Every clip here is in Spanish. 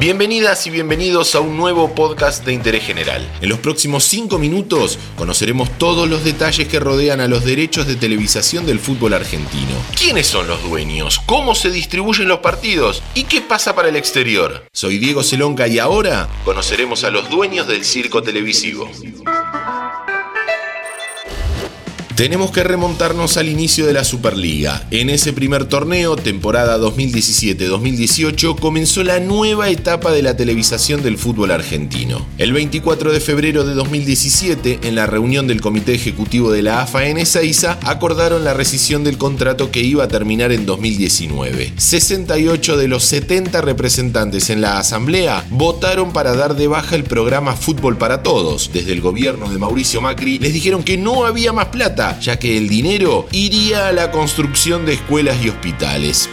Bienvenidas y bienvenidos a un nuevo podcast de interés general. En los próximos 5 minutos conoceremos todos los detalles que rodean a los derechos de televisación del fútbol argentino. ¿Quiénes son los dueños? ¿Cómo se distribuyen los partidos? ¿Y qué pasa para el exterior? Soy Diego Celonca y ahora conoceremos a los dueños del circo televisivo. Tenemos que remontarnos al inicio de la Superliga. En ese primer torneo, temporada 2017-2018, comenzó la nueva etapa de la televisación del fútbol argentino. El 24 de febrero de 2017, en la reunión del Comité Ejecutivo de la AFA en Ezeiza, acordaron la rescisión del contrato que iba a terminar en 2019. 68 de los 70 representantes en la Asamblea votaron para dar de baja el programa Fútbol para Todos. Desde el gobierno de Mauricio Macri les dijeron que no había más plata ya que el dinero iría a la construcción de escuelas y hospitales.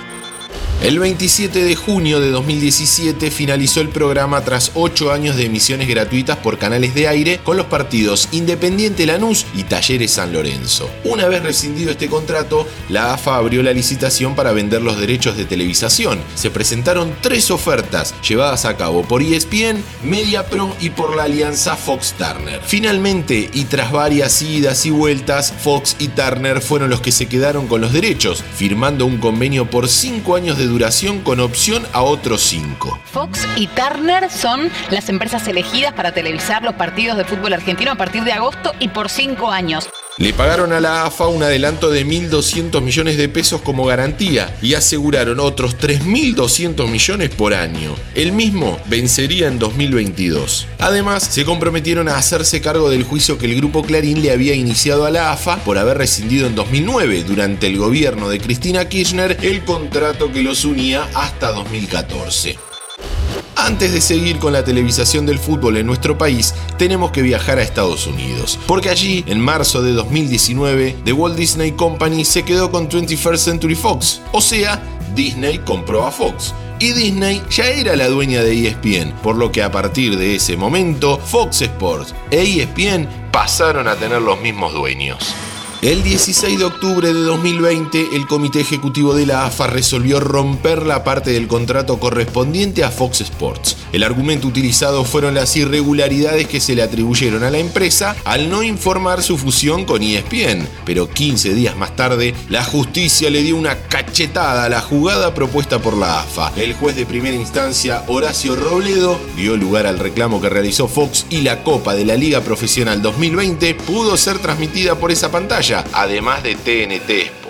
El 27 de junio de 2017 finalizó el programa tras 8 años de emisiones gratuitas por canales de aire con los partidos Independiente Lanús y Talleres San Lorenzo. Una vez rescindido este contrato, la AFA abrió la licitación para vender los derechos de televisación. Se presentaron tres ofertas llevadas a cabo por ESPN, MediaPro y por la alianza Fox Turner. Finalmente, y tras varias idas y vueltas, Fox y Turner fueron los que se quedaron con los derechos, firmando un convenio por 5 años de duración con opción a otros cinco. Fox y Turner son las empresas elegidas para televisar los partidos de fútbol argentino a partir de agosto y por cinco años. Le pagaron a la AFA un adelanto de 1.200 millones de pesos como garantía y aseguraron otros 3.200 millones por año. El mismo vencería en 2022. Además, se comprometieron a hacerse cargo del juicio que el grupo Clarín le había iniciado a la AFA por haber rescindido en 2009, durante el gobierno de Cristina Kirchner, el contrato que los unía hasta 2014. Antes de seguir con la televisación del fútbol en nuestro país, tenemos que viajar a Estados Unidos, porque allí, en marzo de 2019, The Walt Disney Company se quedó con 21st Century Fox, o sea, Disney compró a Fox. Y Disney ya era la dueña de ESPN, por lo que a partir de ese momento, Fox Sports e ESPN pasaron a tener los mismos dueños. El 16 de octubre de 2020, el Comité Ejecutivo de la AFA resolvió romper la parte del contrato correspondiente a Fox Sports. El argumento utilizado fueron las irregularidades que se le atribuyeron a la empresa al no informar su fusión con ESPN, pero 15 días más tarde, la justicia le dio una la jugada propuesta por la AFA. El juez de primera instancia, Horacio Robledo, dio lugar al reclamo que realizó Fox y la Copa de la Liga Profesional 2020 pudo ser transmitida por esa pantalla además de TNT.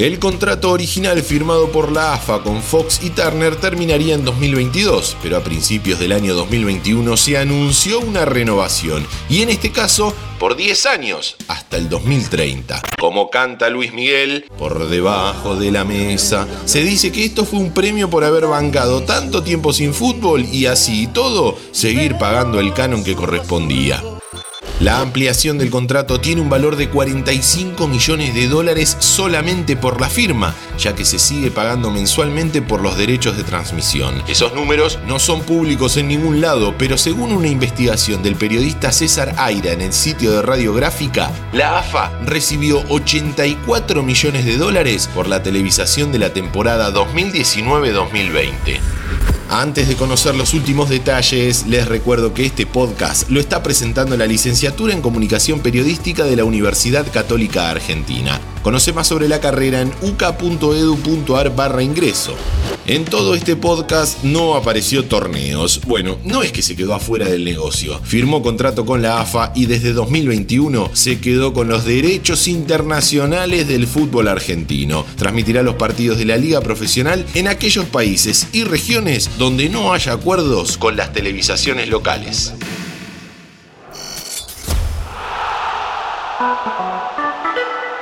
El contrato original firmado por la AFA con Fox y Turner terminaría en 2022, pero a principios del año 2021 se anunció una renovación, y en este caso por 10 años, hasta el 2030. Como canta Luis Miguel, por debajo de la mesa, se dice que esto fue un premio por haber bancado tanto tiempo sin fútbol y así y todo, seguir pagando el canon que correspondía. La ampliación del contrato tiene un valor de 45 millones de dólares solamente por la firma, ya que se sigue pagando mensualmente por los derechos de transmisión. Esos números no son públicos en ningún lado, pero según una investigación del periodista César Aira en el sitio de Radiográfica, la AFA recibió 84 millones de dólares por la televisación de la temporada 2019-2020. Antes de conocer los últimos detalles, les recuerdo que este podcast lo está presentando la licenciatura en Comunicación Periodística de la Universidad Católica Argentina. Conoce más sobre la carrera en uca.edu.ar barra ingreso. En todo este podcast no apareció torneos. Bueno, no es que se quedó afuera del negocio. Firmó contrato con la AFA y desde 2021 se quedó con los derechos internacionales del fútbol argentino. Transmitirá los partidos de la liga profesional en aquellos países y regiones donde no haya acuerdos con las televisaciones locales.